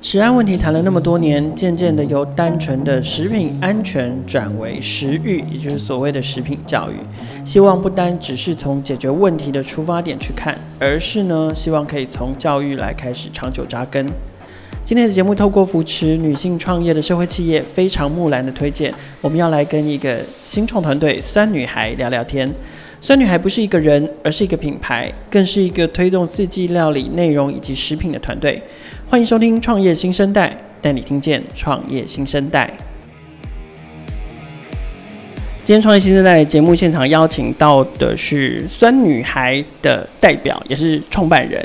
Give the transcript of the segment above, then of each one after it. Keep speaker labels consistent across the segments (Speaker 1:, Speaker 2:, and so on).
Speaker 1: 食安问题谈了那么多年，渐渐的由单纯的食品安全转为食育，也就是所谓的食品教育。希望不单只是从解决问题的出发点去看，而是呢，希望可以从教育来开始长久扎根。今天的节目透过扶持女性创业的社会企业非常木兰的推荐，我们要来跟一个新创团队酸女孩聊聊天。酸女孩不是一个人，而是一个品牌，更是一个推动四季料理内容以及食品的团队。欢迎收听《创业新生代》，带你听见创业新生代。今天《创业新生代》节目现场邀请到的是酸女孩的代表，也是创办人。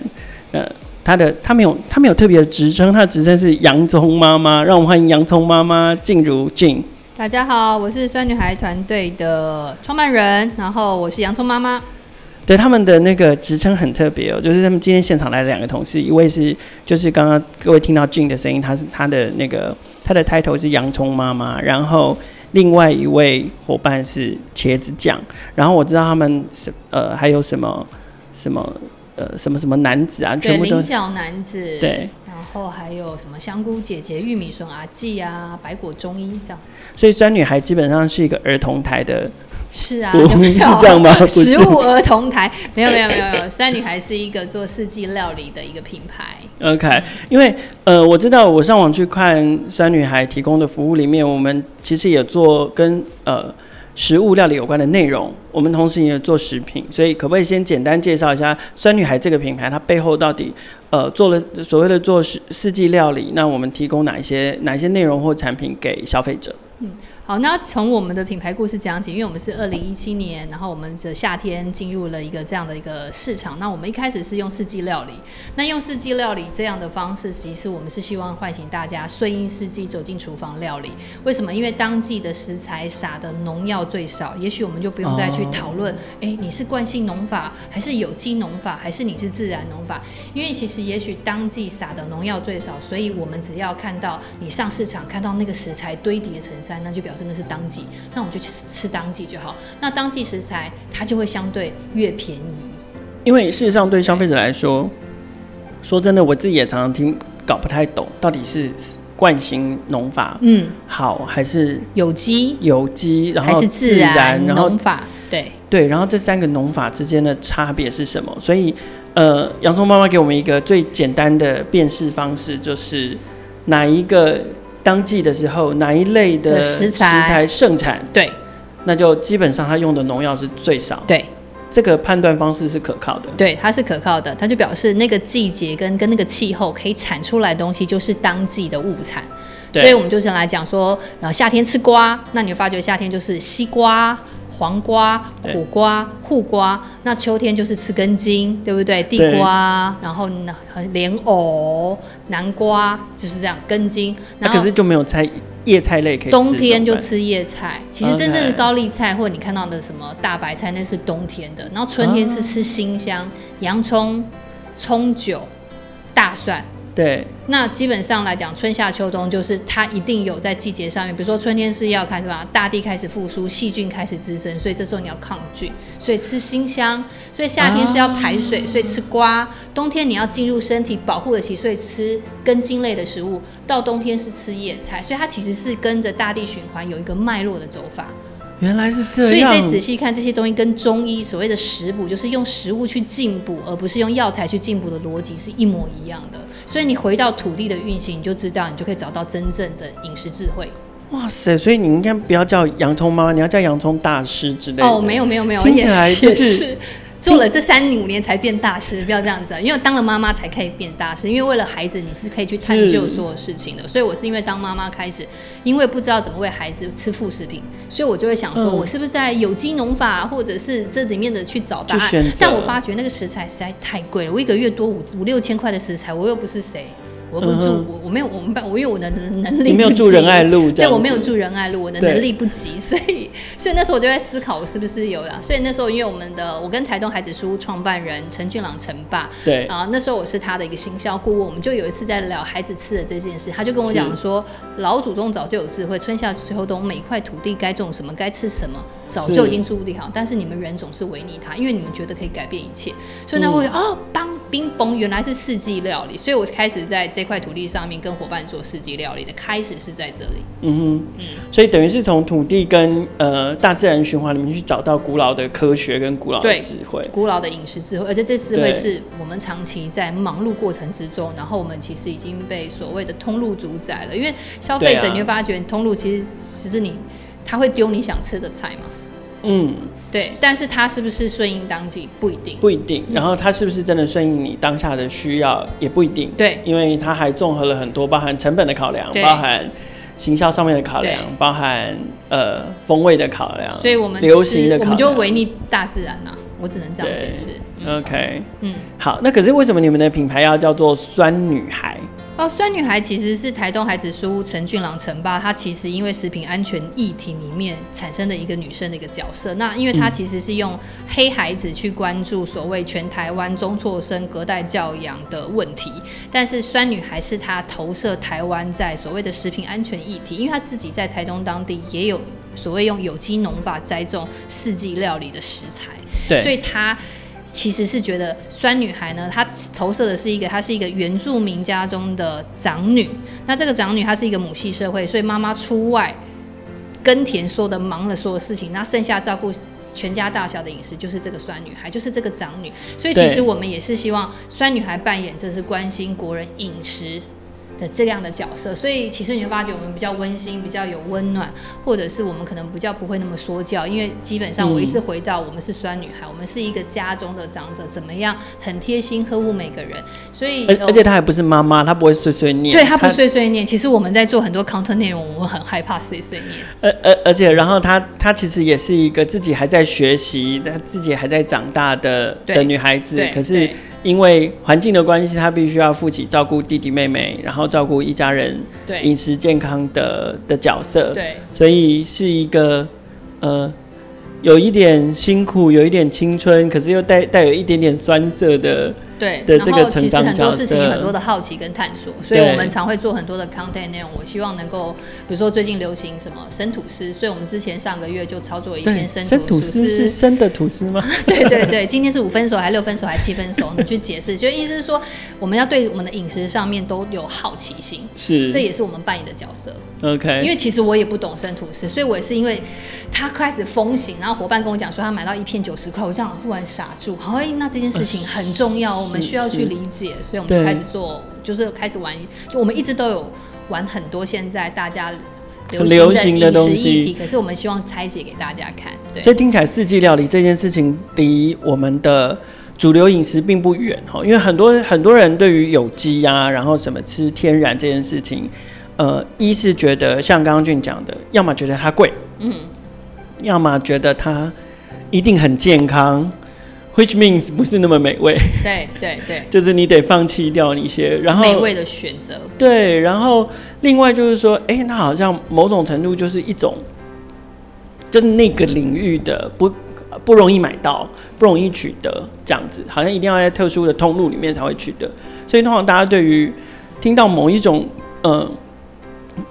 Speaker 1: 呃，她的她没有她没有特别的职称，她的职称是洋葱妈妈。让我们欢迎洋葱妈妈静茹静。
Speaker 2: 大家好，我是酸女孩团队的创办人，然后我是洋葱妈妈。
Speaker 1: 对，他们的那个职称很特别哦，就是他们今天现场来了两个同事，一位是就是刚刚各位听到 Jing 的声音，他是他的那个他的 title 是洋葱妈妈，然后另外一位伙伴是茄子酱，然后我知道他们是呃还有什么什么呃什么什么男子啊，全部都
Speaker 2: 菱角男子
Speaker 1: 对，
Speaker 2: 然后还有什么香菇姐姐、玉米笋阿季啊、白果中医这样，
Speaker 1: 所以酸女孩基本上是一个儿童台的。
Speaker 2: 是啊，
Speaker 1: 有没有 是这样吗？
Speaker 2: 食物儿童台没有没有没有没有，酸 女孩是一个做四季料理的一个品牌。
Speaker 1: OK，因为呃，我知道我上网去看酸女孩提供的服务里面，我们其实也做跟呃食物料理有关的内容，我们同时也做食品，所以可不可以先简单介绍一下酸女孩这个品牌，它背后到底呃做了所谓的做四四季料理，那我们提供哪一些哪一些内容或产品给消费者？
Speaker 2: 嗯。好，那从我们的品牌故事讲起，因为我们是二零一七年，然后我们的夏天进入了一个这样的一个市场。那我们一开始是用四季料理，那用四季料理这样的方式，其实我们是希望唤醒大家顺应四季走进厨房料理。为什么？因为当季的食材撒的农药最少，也许我们就不用再去讨论，哎、oh.，你是惯性农法，还是有机农法，还是你是自然农法？因为其实也许当季撒的农药最少，所以我们只要看到你上市场看到那个食材堆叠成山，那就表示。真的是当季，那我们就去吃当季就好。那当季食材它就会相对越便宜，
Speaker 1: 因为事实上对消费者来说，说真的，我自己也常常听搞不太懂，到底是惯性农法嗯好还是有机有机，然
Speaker 2: 后自然农法对
Speaker 1: 对，然后这三个农法之间的差别是什么？所以呃，洋葱妈妈给我们一个最简单的辨识方式，就是哪一个。当季的时候，哪一类的食材盛产？
Speaker 2: 对，
Speaker 1: 那就基本上它用的农药是最少。
Speaker 2: 对，
Speaker 1: 这个判断方式是可靠的。
Speaker 2: 对，它是可靠的，它就表示那个季节跟跟那个气候可以产出来的东西就是当季的物产。所以我们就先来讲说，然后夏天吃瓜，那你会发觉夏天就是西瓜。黄瓜、苦瓜、护瓜，那秋天就是吃根茎，对不对？地瓜，然后呢，莲藕、南瓜就是这样根茎。那、啊、
Speaker 1: 可是就没有菜叶菜类可以吃。
Speaker 2: 冬天就吃叶菜，其实真正的高丽菜或者你看到的什么大白菜，那是冬天的。然后春天是吃新香、啊、洋葱、葱酒、大蒜。
Speaker 1: 对，
Speaker 2: 那基本上来讲，春夏秋冬就是它一定有在季节上面，比如说春天是要开始吧，大地开始复苏，细菌开始滋生，所以这时候你要抗菌，所以吃辛香；所以夏天是要排水，所以吃瓜；冬天你要进入身体保护得起，所以吃根茎类的食物；到冬天是吃野菜，所以它其实是跟着大地循环有一个脉络的走法。
Speaker 1: 原来是这样，
Speaker 2: 所以再仔细看这些东西，跟中医所谓的食补，就是用食物去进补，而不是用药材去进补的逻辑是一模一样的。所以你回到土地的运行，你就知道，你就可以找到真正的饮食智慧。
Speaker 1: 哇塞！所以你应该不要叫洋葱妈妈，你要叫洋葱大师之类的。
Speaker 2: 哦，没有没有没有，
Speaker 1: 听起来就是。
Speaker 2: 做了这三五年才变大师，不要这样子，因为当了妈妈才可以变大师。因为为了孩子，你是可以去探究所有事情的。所以我是因为当妈妈开始，因为不知道怎么喂孩子吃副食品，所以我就会想说，我是不是在有机农法，或者是这里面的去找答案？但我发觉那个食材实在太贵了，我一个月多五五六千块的食材，我又不是谁。我不住，嗯、我我没有我们班，我因为我的能力
Speaker 1: 没有住仁爱路，
Speaker 2: 对，我没有住仁爱路，我的能力不及，所以所以那时候我就在思考，我是不是有了。所以那时候因为我们的我跟台东孩子书创办人陈俊朗陈爸，
Speaker 1: 对。
Speaker 2: 啊，那时候我是他的一个行销顾问，我们就有一次在聊孩子吃的这件事，他就跟我讲说，老祖宗早就有智慧，春夏秋冬每一块土地该种什么该吃什么，早就已经注定好，但是。你们人总是违逆他，因为你们觉得可以改变一切，所以那会、嗯、哦，邦冰崩原来是四季料理，所以我开始在。这块土地上面跟伙伴做四季料理的开始是在这里。
Speaker 1: 嗯哼，嗯，所以等于是从土地跟呃大自然循环里面去找到古老的科学跟古老的智慧，
Speaker 2: 古老的饮食智慧，而且这智慧是我们长期在忙碌过程之中，然后我们其实已经被所谓的通路主宰了，因为消费者你会发觉通路其实其实你他会丢你想吃的菜嘛，
Speaker 1: 嗯。
Speaker 2: 对，但是它是不是顺应当季不一定，
Speaker 1: 不一定。然后它是不是真的顺应你当下的需要也不一定。
Speaker 2: 对，
Speaker 1: 因为它还综合了很多，包含成本的考量，包含行销上面的考量，包含呃风味的考量。
Speaker 2: 所以我们
Speaker 1: 流行的考量，
Speaker 2: 我们就违逆大自然呐、啊，我只能这样解释。
Speaker 1: 嗯、OK，嗯，好，那可是为什么你们的品牌要叫做酸女孩？
Speaker 2: 哦，酸女孩其实是台东孩子书屋陈俊朗陈爸，他其实因为食品安全议题里面产生的一个女生的一个角色。那因为他其实是用黑孩子去关注所谓全台湾中辍生隔代教养的问题，但是酸女孩是他投射台湾在所谓的食品安全议题，因为他自己在台东当地也有所谓用有机农法栽种四季料理的食材，对，所以他。其实是觉得酸女孩呢，她投射的是一个，她是一个原住民家中的长女。那这个长女她是一个母系社会，所以妈妈出外耕田，说的忙了所有事情，那剩下照顾全家大小的饮食就是这个酸女孩，就是这个长女。所以其实我们也是希望酸女孩扮演这是关心国人饮食的这样的角色，所以其实你会发觉我们比较温馨，比较有温暖，或者是我们可能比较不会那么说教，因为基本上我一直回到我们是酸女孩，嗯、我们是一个家中的长者，怎么样很贴心呵护每个人，所以
Speaker 1: 而而且她还不是妈妈，她不会碎碎念，
Speaker 2: 对，她不碎碎念。其实我们在做很多 content 内容，我们很害怕碎碎念。
Speaker 1: 而而而且然后她她其实也是一个自己还在学习，她自己还在长大的的女孩子，可是。因为环境的关系，他必须要负起照顾弟弟妹妹，然后照顾一家人饮食健康的的角色。对，所以是一个呃，有一点辛苦，有一点青春，可是又带带有一点点酸涩的。对，然后
Speaker 2: 其实很多事情有很多的好奇跟探索，所以我们常会做很多的 content 内容。我希望能够，比如说最近流行什么生吐司，所以我们之前上个月就操作一篇生吐司。
Speaker 1: 吐司是生的吐司吗？
Speaker 2: 对对对，今天是五分熟还是六分熟还是七分熟？你去解释，就意思是说我们要对我们的饮食上面都有好奇心，是，这也是我们扮演的角色。OK，因为其实我也不懂生吐司，所以我也是因为他开始风行，然后伙伴跟我讲说他买到一片九十块，我这样忽然傻住。哎，那这件事情很重要。我们需要去理解，所以我们就开始做，就是开始玩，就我们一直都有玩很多现在大家
Speaker 1: 流行的饮食议题，
Speaker 2: 可是我们希望拆解给大家看。对，
Speaker 1: 所以听起来四季料理这件事情离我们的主流饮食并不远哈，因为很多很多人对于有机啊，然后什么吃天然这件事情，呃，一是觉得像刚刚俊讲的，要么觉得它贵，嗯，要么觉得它一定很健康。Which means 不是那么美味。
Speaker 2: 对对对，
Speaker 1: 就是你得放弃掉一些，然后
Speaker 2: 美味的选择。
Speaker 1: 对，然后另外就是说，哎、欸，那好像某种程度就是一种，就是那个领域的不不容易买到，不容易取得这样子，好像一定要在特殊的通路里面才会取得。所以通常大家对于听到某一种嗯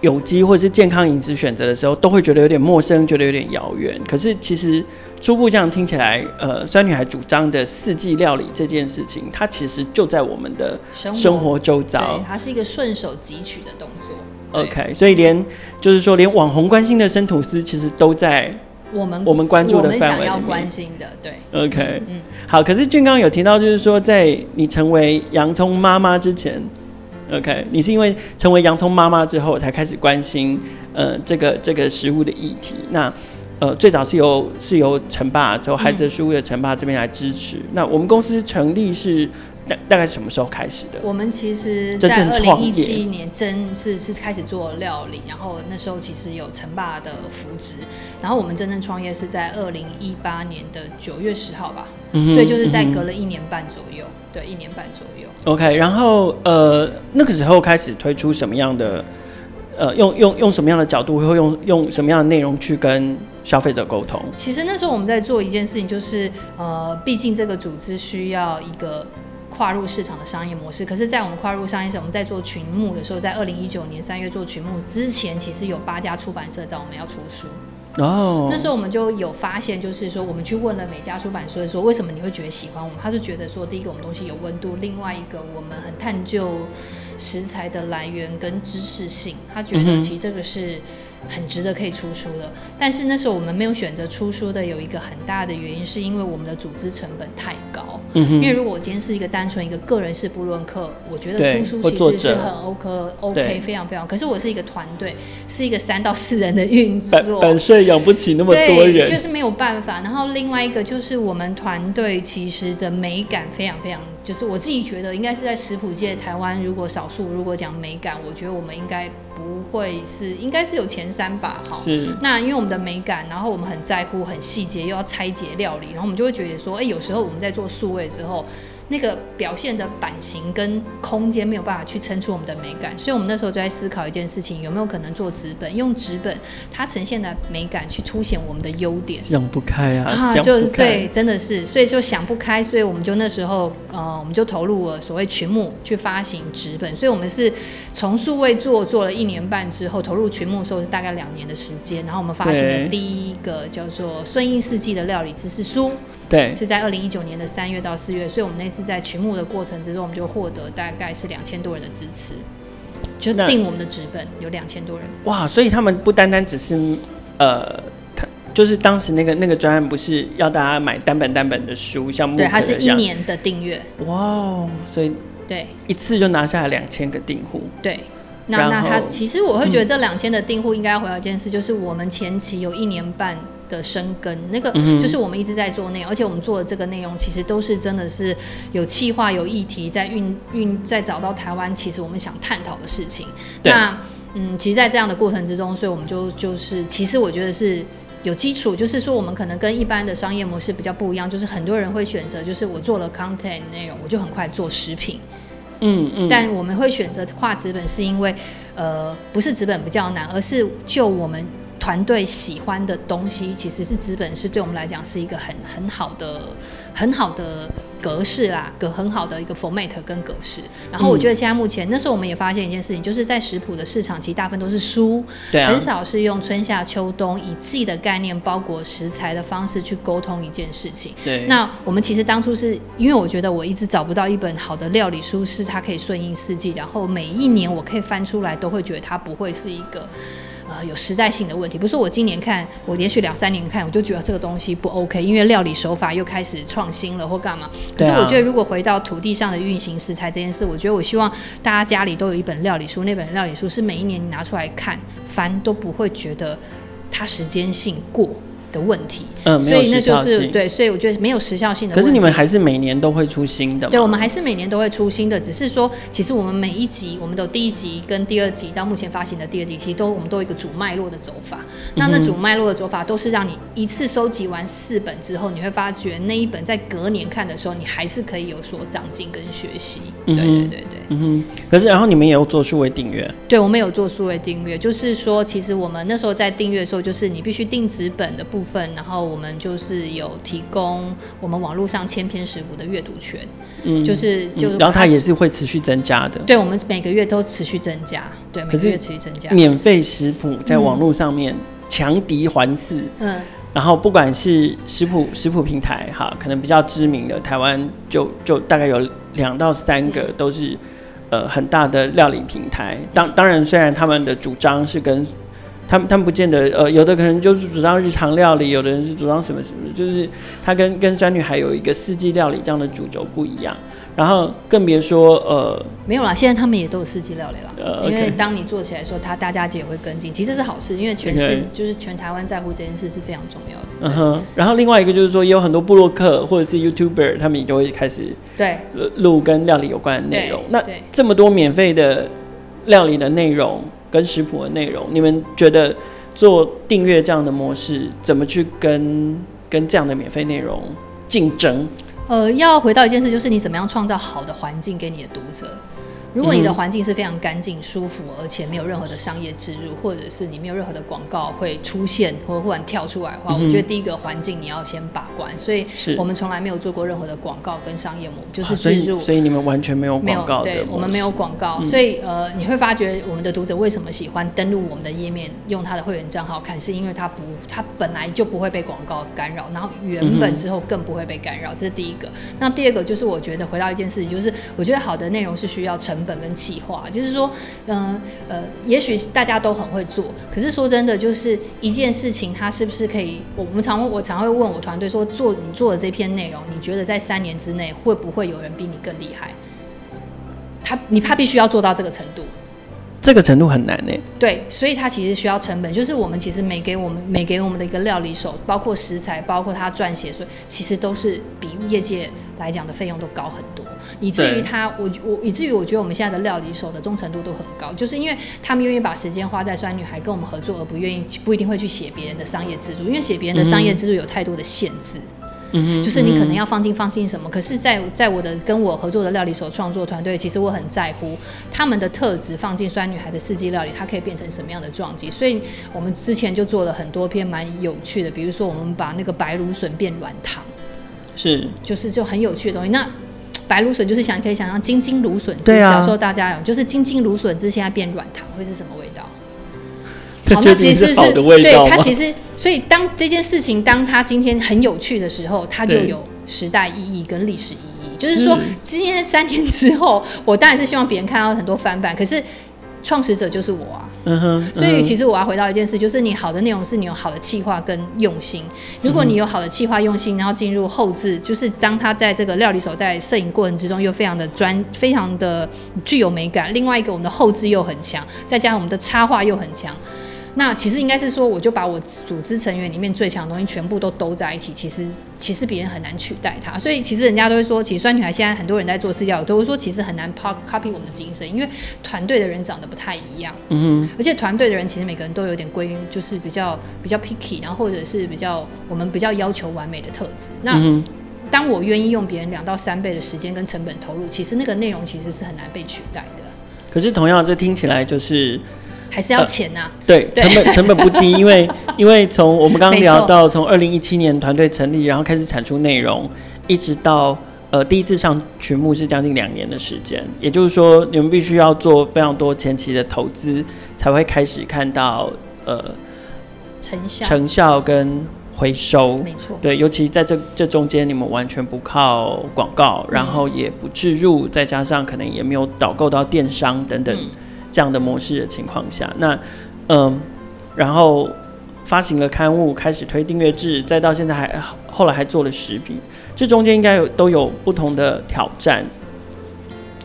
Speaker 1: 有机或者是健康饮食选择的时候，都会觉得有点陌生，觉得有点遥远。可是其实。初步这样听起来，呃，酸女孩主张的四季料理这件事情，它其实就在我们的生活周遭，
Speaker 2: 它是一个顺手汲取的动作。
Speaker 1: OK，所以连就是说，连网红关心的生吐司，其实都在我们我们关注的范围里面。要
Speaker 2: 关心的，对。
Speaker 1: OK，嗯，好。可是俊刚有提到，就是说，在你成为洋葱妈妈之前，OK，你是因为成为洋葱妈妈之后才开始关心，呃，这个这个食物的议题。那呃，最早是由是由陈爸，从孩子的书屋的陈爸这边来支持。嗯。那我们公司成立是大大概是什么时候开始的？
Speaker 2: 我们其实，在二零一七年真是是开始做料理，然后那时候其实有陈爸的扶植，然后我们真正创业是在二零一八年的九月十号吧。嗯，所以就是在隔了一年半左右，嗯，对，一年半左右。
Speaker 1: OK，然后呃，那个时候开始推出什么样的？呃，用用用什么样的角度，会用用什么样的内容去跟消费者沟通？
Speaker 2: 其实那时候我们在做一件事情，就是呃，毕竟这个组织需要一个跨入市场的商业模式。可是，在我们跨入商业时，我们在做群募的时候，在二零一九年三月做群募之前，其实有八家出版社找我们要出书。哦、oh.，那时候我们就有发现，就是说，我们去问了每家出版社说，为什么你会觉得喜欢我们？他是觉得说，第一个我们东西有温度，另外一个我们很探究。食材的来源跟知识性，他觉得其实这个是。很值得可以出书的，但是那时候我们没有选择出书的，有一个很大的原因，是因为我们的组织成本太高。嗯哼。因为如果我今天是一个单纯一个个人式部落客，我觉得出书其实是很 OK OK 非常非常。可是我是一个团队，是一个三到四人的运作，
Speaker 1: 版税养不起那么多人，
Speaker 2: 对，就是没有办法。然后另外一个就是我们团队其实的美感非常非常，就是我自己觉得应该是在食谱界台湾，如果少数如果讲美感，我觉得我们应该。不会是，应该是有前三把，哈。是。那因为我们的美感，然后我们很在乎很细节，又要拆解料理，然后我们就会觉得说，哎，有时候我们在做数位之后。那个表现的版型跟空间没有办法去撑出我们的美感，所以我们那时候就在思考一件事情：有没有可能做纸本，用纸本它呈现的美感去凸显我们的优点？
Speaker 1: 想不开啊！啊，
Speaker 2: 就是对，真的是，所以就想不开，所以我们就那时候呃，我们就投入了所谓群募去发行纸本，所以我们是从数位做做了一年半之后，投入群募的时候是大概两年的时间，然后我们发行了第一个叫做《顺应四季的料理知识书》。
Speaker 1: 对，
Speaker 2: 是在二零一九年的三月到四月，所以我们那次在群募的过程之中，我们就获得大概是两千多人的支持，就定我们的纸本有两千多人。
Speaker 1: 哇，所以他们不单单只是呃，他就是当时那个那个专案不是要大家买单本单本的书，像木对，
Speaker 2: 它是一年的订阅。
Speaker 1: 哇，所以对一次就拿下了两千个订户。
Speaker 2: 对，那那他其实我会觉得这两千的订户应该要回到一件事，嗯，就是我们前期有一年半。的生根，那个就是我们一直在做内容，而且我们做的这个内容其实都是真的是有企划、有议题，在运运，在找到台湾其实我们想探讨的事情。那嗯，其实，在这样的过程之中，所以我们就就是，其实我觉得是有基础，就是说我们可能跟一般的商业模式比较不一样，就是很多人会选择，就是我做了 content 内容，我就很快做食品。嗯嗯。但我们会选择跨资本，是因为呃，不是资本比较难，而是就我们。团队喜欢的东西，其实是资本，是对我们来讲是一个很很好的、很好的格式啦，个很好的一个 format 跟格式。然后我觉得现在目前，嗯、那时候我们也发现一件事情，就是在食谱的市场，其实大部分都是书，对啊，很少是用春夏秋冬以季的概念包裹食材的方式去沟通一件事情。对。那我们其实当初是因为我觉得我一直找不到一本好的料理书，是它可以顺应四季，然后每一年我可以翻出来，都会觉得它不会是一个。呃，有时代性的问题，不是说我今年看，我连续两三年看，我就觉得这个东西不 OK，因为料理手法又开始创新了或干嘛。可是我觉得，如果回到土地上的运行食材这件事，我觉得我希望大家家里都有一本料理书，那本料理书是每一年你拿出来看翻都不会觉得它时间性过。的问题，嗯，所以那就是对，所以我觉得没有时效性的。
Speaker 1: 可是你们还是每年都会出新的？
Speaker 2: 对，我们还是每年都会出新的，只是说，其实我们每一集，我们的第一集跟第二集到目前发行的第二集，其实都我们都有一个主脉络的走法。那那主脉络的走法都是让你一次收集完四本之后，你会发觉那一本在隔年看的时候，你还是可以有所长进跟学习。对对对对，
Speaker 1: 嗯哼。可是然后你们也有做数位订阅？
Speaker 2: 对，我们有做数位订阅，就是说，其实我们那时候在订阅的时候，就是你必须定纸本的部分。分，然后我们就是有提供我们网络上千篇食谱的阅读权，嗯，就是就、嗯，
Speaker 1: 然后它也是会持续增加的，
Speaker 2: 对，我们每个月都持续增加，对，每个月持续增加。
Speaker 1: 免费食谱在网络上面强敌环伺，嗯，然后不管是食谱食谱平台哈，可能比较知名的台湾就就大概有两到三个都是、嗯、呃很大的料理平台，当当然虽然他们的主张是跟他们他们不见得，呃，有的可能就是主张日常料理，有的人是主张什么什么，就是他跟跟酸女孩有一个四季料理这样的主轴不一样。然后更别说，呃，
Speaker 2: 没有啦，现在他们也都有四季料理了，呃，因为当你做起来的时候，他大家也会跟进，其实是好事，因为全是就是全台湾在乎这件事是非常重要的。
Speaker 1: 嗯哼。然后另外一个就是说，也有很多部落客或者是 YouTuber，他们也就会开始对录跟料理有关的内容。那这么多免费的料理的内容。跟食谱的内容，你们觉得做订阅这样的模式，怎么去跟跟这样的免费内容竞争？
Speaker 2: 呃，要回到一件事，就是你怎么样创造好的环境给你的读者。如果你的环境是非常干净、舒服，而且没有任何的商业植入，或者是你没有任何的广告会出现或忽然跳出来的话，嗯、我觉得第一个环境你要先把关。所以，我们从来没有做过任何的广告跟商业模，就是植入、啊所。所以你们完全没有广告的。对，我们没有广告。嗯、所以呃，你会发觉我们的读者为什么喜欢登录我们的页面，用他的会员账号看，是因为他不，他本来就不会被广告干扰，然后原本之后更不会被干扰、嗯。这是第一个。那第二个就是我觉得回到一件事情，就是我觉得好的内容是需要成。本跟企划，就是说，嗯呃，呃，也许大家都很会做，可是说真的，就是一件事情，它是不是可以？我们常我常会问我团队说，做你做的这篇内容，你觉得在三年之内会不会有人比你更厉害？他你他必须要做到这个程度。
Speaker 1: 这个程度很难呢。
Speaker 2: 对，所以它其实需要成本，就是我们其实每给我们每给我们的一个料理手，包括食材，包括他撰写，所以其实都是比业界来讲的费用都高很多。以至于他，我我以至于我觉得我们现在的料理手的忠诚度都很高，就是因为他们愿意把时间花在酸女孩跟我们合作，而不愿意不一定会去写别人的商业制度，因为写别人的商业制度有太多的限制。嗯嗯，就是你可能要放进放心什么，可是在，在在我的跟我合作的料理手创作团队，其实我很在乎他们的特质放进酸女孩的四季料理，它可以变成什么样的撞击。所以我们之前就做了很多篇蛮有趣的，比如说我们把那个白芦笋变软糖，
Speaker 1: 是，就是
Speaker 2: 就很有趣的东西。那白芦笋就是想可以想象金金芦笋，对啊，小时候大家有，就是金金芦笋汁现在变软糖会是什么味道？好，那其实是，是对它其实，所以当这件事情当它今天很有趣的时候，它就有时代意义跟历史意义。就是说，今天三天之后，我当然是希望别人看到很多翻版，可是创始者就是我啊。嗯哼。所以其实我要回到一件事，就是你好的内容是你有好的企划跟用心。如果你有好的企划用心，然后进入后置，就是当他在这个料理手在摄影过程之中又非常的专，非常的具有美感。另外一个，我们的后置又很强，再加上我们的插画又很强。那其实应该是说，我就把我组织成员里面最强的东西全部都兜在一起。其实，其实别人很难取代它。所以，其实人家都会说，其实酸女孩现在很多人在做私教，都会说其实很难 copy 我们的精神，因为团队的人长得不太一样。嗯哼。而且团队的人其实每个人都有点归，就是比较比较 picky，然后或者是比较我们比较要求完美的特质。那当我愿意用别人两到三倍的时间跟成本投入，其实那个内容其实是很难被取代的。
Speaker 1: 可是，同样这听起来就是。
Speaker 2: 还是要钱呐、啊
Speaker 1: 呃？对，成本成本不低，因为 因为从我们刚刚聊到，从二零一七年团队成立，然后开始产出内容，一直到呃第一次上曲目是将近两年的时间，也就是说你们必须要做非常多前期的投资，才会开始看到呃
Speaker 2: 成效
Speaker 1: 成效跟回收。
Speaker 2: 没错，
Speaker 1: 对，尤其在这这中间，你们完全不靠广告，然后也不置入，再加上可能也没有导购到电商等等。嗯这样的模式的情况下，那嗯，然后发行了刊物，开始推订阅制，再到现在还后来还做了十笔，这中间应该有都有不同的挑战，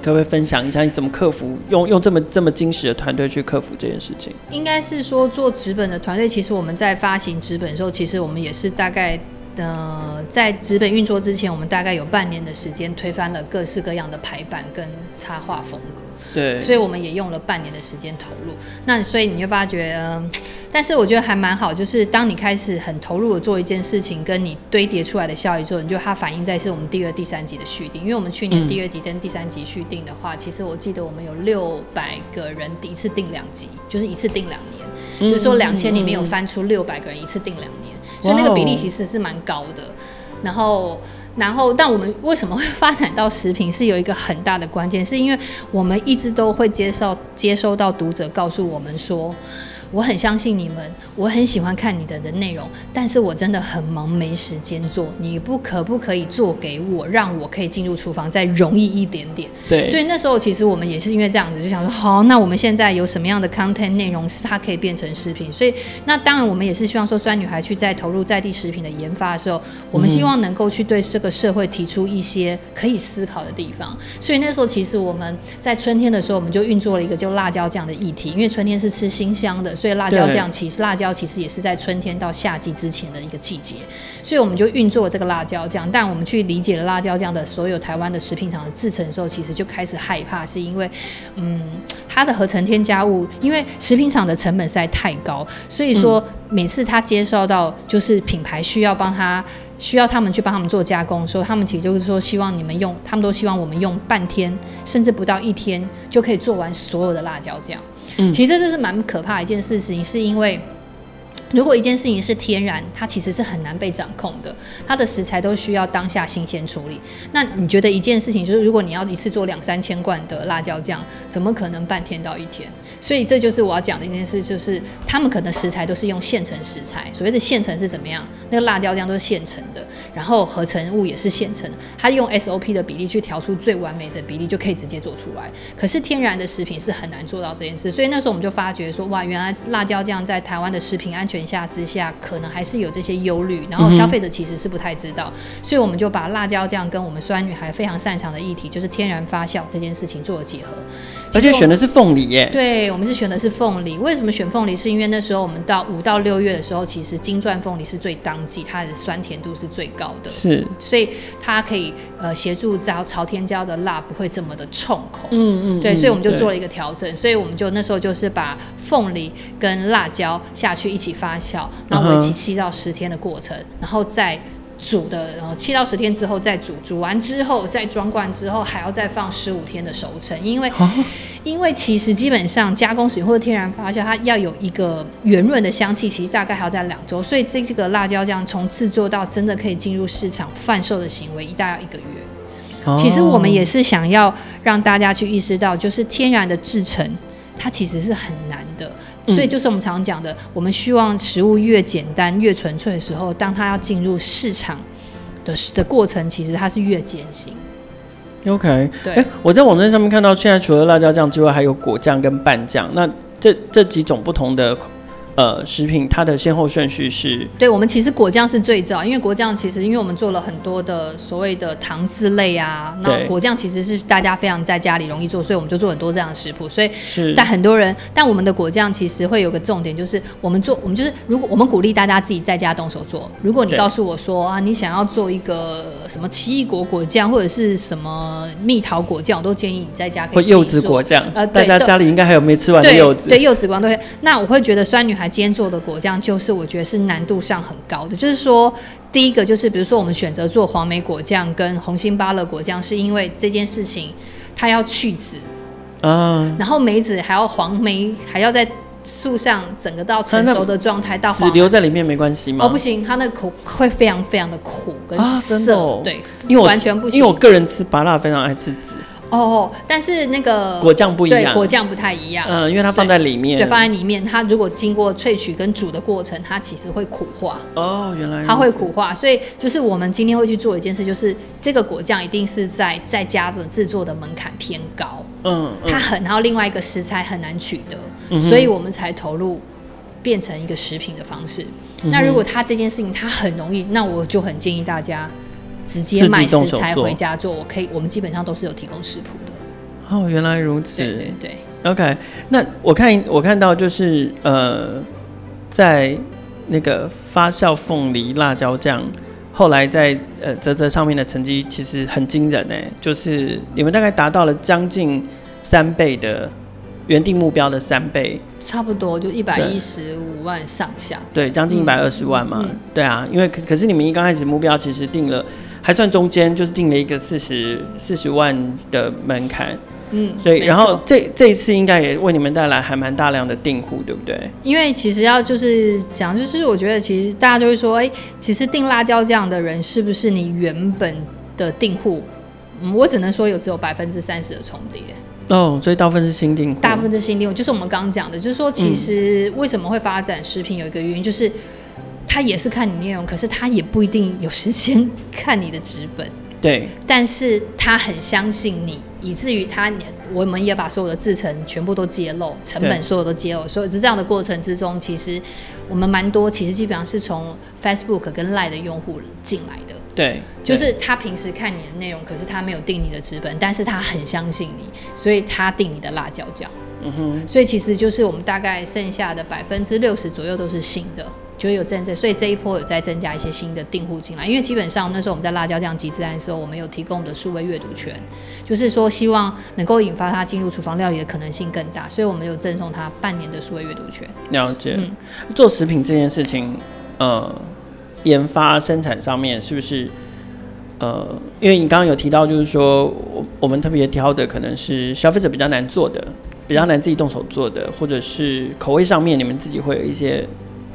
Speaker 1: 可不可以分享一下你怎么克服，用用这么这么精实的团队去克服这件事情？
Speaker 2: 应该是说做纸本的团队，其实我们在发行纸本的时候，其实我们也是大概呃在纸本运作之前，我们大概有半年的时间推翻了各式各样的排版跟插画风格。
Speaker 1: 对，
Speaker 2: 所以我们也用了半年的时间投入。那所以你就发觉，嗯，但是我觉得还蛮好，就是当你开始很投入的做一件事情，跟你堆叠出来的效益之后，你就它反映在是我们第二、第三集的续订。因为我们去年第二集跟第三集续订的话，嗯、其实我记得我们有六百个人一次订两集，就是一次订两年，嗯、就是说两千里面有翻出六百个人一次订两年，嗯、所以那个比例其实是蛮高的。然后。然后，但我们为什么会发展到食品，是有一个很大的关键，是因为我们一直都会接受接收到读者告诉我们说。我很相信你们，我很喜欢看你的的内容，但是我真的很忙，没时间做。你不可不可以做给我，让我可以进入厨房再容易一点点？
Speaker 1: 对。
Speaker 2: 所以那时候其实我们也是因为这样子，就想说，好，那我们现在有什么样的 content 内容是它可以变成食品？所以那当然我们也是希望说，酸女孩去在投入在地食品的研发的时候，我们希望能够去对这个社会提出一些可以思考的地方。所以那时候其实我们在春天的时候，我们就运作了一个就辣椒酱的议题，因为春天是吃新香的。所以辣椒酱其实辣椒其实也是在春天到夏季之前的一个季节，所以我们就运作这个辣椒酱。但我们去理解了辣椒酱的所有台湾的食品厂的制成的时候，其实就开始害怕，是因为嗯，它的合成添加物，因为食品厂的成本实在太高，所以说每次他接受到就是品牌需要帮他需要他们去帮他们做加工，所以他们其实就是说希望你们用，他们都希望我们用半天甚至不到一天就可以做完所有的辣椒酱。嗯，其实这是蛮可怕的一件事情，是因为如果一件事情是天然，它其实是很难被掌控的，它的食材都需要当下新鲜处理。那你觉得一件事情就是，如果你要一次做两三千罐的辣椒酱，怎么可能半天到一天？所以这就是我要讲的一件事，就是他们可能食材都是用现成食材。所谓的现成是怎么样？那个辣椒酱都是现成的，然后合成物也是现成的，它用 SOP 的比例去调出最完美的比例，就可以直接做出来。可是天然的食品是很难做到这件事，所以那时候我们就发觉说，哇，原来辣椒酱在台湾的食品安全下之下，可能还是有这些忧虑，然后消费者其实是不太知道，嗯、所以我们就把辣椒酱跟我们酸女孩非常擅长的议题，就是天然发酵这件事情做了结合，
Speaker 1: 而且选的是凤梨耶。
Speaker 2: 对，我们是选的是凤梨。为什么选凤梨？是因为那时候我们到五到六月的时候，其实金钻凤梨是最当季，它的酸甜度是最高的，
Speaker 1: 是，
Speaker 2: 所以它可以呃协助朝朝天椒的辣不会这么的冲口。
Speaker 1: 嗯嗯，
Speaker 2: 对，所以我们就做了一个调整，所以我们就那时候就是把凤梨跟辣椒下去一起发酵。然后为期七到十天的过程，然后再煮的，然后七到十天之后再煮，煮完之后再装罐之后还要再放十五天的熟成，因为因为其实基本上加工食品或者天然发酵，它要有一个圆润的香气，其实大概还要在两周，所以这这个辣椒酱从制作到真的可以进入市场贩售的行为，一大概要一个月。其实我们也是想要让大家去意识到，就是天然的制成，它其实是很难的。所以就是我们常讲的，我们希望食物越简单越纯粹的时候，当它要进入市场的的过程，其实它是越艰辛。
Speaker 1: OK，对。欸，我在网站上面看到，现在除了辣椒酱之外，还有果酱跟拌酱，那这这几种不同的。呃，食品它的先后顺序是，
Speaker 2: 对，我们其实果酱是最早，因为果酱其实因为我们做了很多的所谓的糖渍类啊，那果酱其实是大家非常在家里容易做，所以我们就做很多这样的食谱，所以是。但很多人，但我们的果酱其实会有个重点，就是我们做，我们就是如果我们鼓励大家自己在家动手做，如果你告诉我说啊，你想要做一个什么奇异果果酱或者是什么蜜桃果酱，我都建议你在家可以
Speaker 1: 柚子果酱，呃，大家家里应该还有没吃完的柚子，
Speaker 2: 对，对柚子光都会，那我会觉得酸女孩。今天做的果酱就是我觉得是难度上很高的，就是说，第一个就是比如说我们选择做黄梅果酱跟红心芭乐果酱，是因为这件事情它要去籽，
Speaker 1: 嗯，
Speaker 2: 然后梅子还要黄梅还要在树上整个到成熟的状态，到黄
Speaker 1: 籽留在里面没关系吗？
Speaker 2: 哦，不行，它那个口会非常非常的苦跟涩，哦，对，
Speaker 1: 因为我
Speaker 2: 完全不行，
Speaker 1: 因为我个人吃芭乐非常爱吃籽。
Speaker 2: 哦，但是那个
Speaker 1: 果酱不一样，
Speaker 2: 对，果酱不太一样。
Speaker 1: 嗯，因为它放在里面，
Speaker 2: 对，放在里面，它如果经过萃取跟煮的过程，它其实会苦化。
Speaker 1: 哦，原来它
Speaker 2: 会苦化，所以就是我们今天会去做一件事，就是这个果酱一定是在在家的制作的门槛偏高。
Speaker 1: 嗯，
Speaker 2: 它很，然后另外一个食材很难取得，嗯，所以我们才投入变成一个食品的方式。嗯，那如果它这件事情它很容易，那我就很建议大家。直接买食材回家做，我可以，我们基本上都是有提供食谱的。
Speaker 1: 哦，原来如此。
Speaker 2: 对对对。
Speaker 1: OK，那我看我看到就是呃，在那个发酵凤梨辣椒酱，后来在呃泽泽上面的成绩其实很惊人哎，就是你们大概达到了将近三倍的原定目标的三倍，
Speaker 2: 差不多就一百一十五万上下。
Speaker 1: 对，将近一百二十万嘛。嗯嗯。对啊，因为可可是你们一刚开始目标其实定了。还算中间，就是定了一个四十四十万的门槛，
Speaker 2: 嗯，
Speaker 1: 所以然后这这一次应该也为你们带来还蛮大量的订户，对不对？
Speaker 2: 因为其实要就是讲，就是我觉得其实大家就会说，哎、欸，其实订辣椒酱的人是不是你原本的订户？嗯，我只能说有只有百分之三十的重叠。
Speaker 1: 哦，所以大部分是新订户，
Speaker 2: 大部分是新订户，就是我们刚刚讲的，就是说其实为什么会发展食品，有一个原因就是。他也是看你内容，可是他也不一定有时间看你的纸本。
Speaker 1: 对，
Speaker 2: 但是他很相信你，以至于他，我们也把所有的制成全部都揭露，成本所有都揭露，所以在这样的过程之中，其实我们蛮多，其实基本上是从 Facebook 跟 Line 的用户进来的。
Speaker 1: 对，
Speaker 2: 就是他平时看你的内容，可是他没有定你的纸本，但是他很相信你，所以他定你的辣椒酱。
Speaker 1: 嗯哼，
Speaker 2: 所以其实就是我们大概剩下的百分之六十左右都是新的。就有增增，所以这一波有在增加一些新的订户进来。因为基本上那时候我们在辣椒酱集资案的时候，我们有提供的数位阅读权，就是说希望能够引发他进入厨房料理的可能性更大，所以我们有赠送他半年的数位阅读权。
Speaker 1: 了解。嗯，做食品这件事情，呃，研发生产上面是不是呃，因为你刚刚有提到，就是说我我们特别挑的可能是消费者比较难做的，比较难自己动手做的，或者是口味上面你们自己会有一些。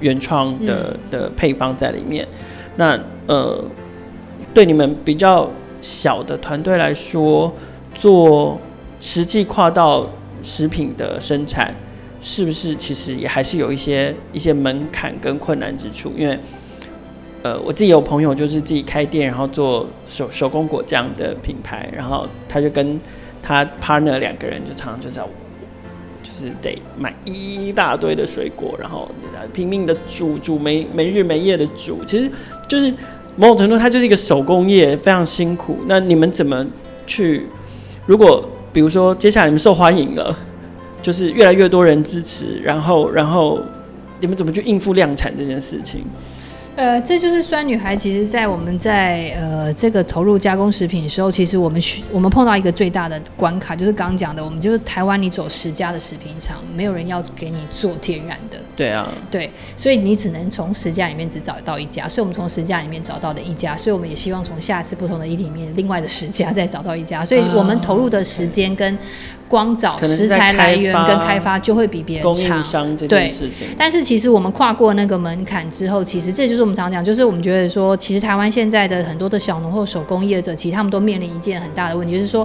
Speaker 1: 原创的的配方在里面。那呃，对你们比较小的团队来说，做实际跨到食品的生产，是不是其实也还是有一些一些门槛跟困难之处？因为呃，我自己有朋友就是自己开店，然后做手手工果酱的品牌，然后他就跟他 partner 两个人就常常就是要是得买一大堆的水果，然后拼命的煮煮没没日没夜的煮，其实就是某种程度它就是一个手工业，非常辛苦。那你们怎么去？如果比如说接下来你们受欢迎了，就是越来越多人支持，然后然后你们怎么去应付量产这件事情？
Speaker 2: 呃，这就是酸女孩。其实，在我们在呃这个投入加工食品的时候，其实我们需我们碰到一个最大的关卡，就是刚刚讲的，我们就是台湾，你走十家的食品厂，没有人要给你做天然的。
Speaker 1: 对啊，
Speaker 2: 对，所以你只能从十家里面只找到一家。所以我们从十家里面找到了一家，所以我们也希望从下次不同的议题里面，另外的十家再找到一家。所以我们投入的时间跟光找食材来源跟开发就会比别人长。对，但是其实我们跨过那个门槛之后，其实这就是。我们常讲，就是我们觉得说，其实台湾现在的很多的小农或手工业者，其实他们都面临一件很大的问题，就是说，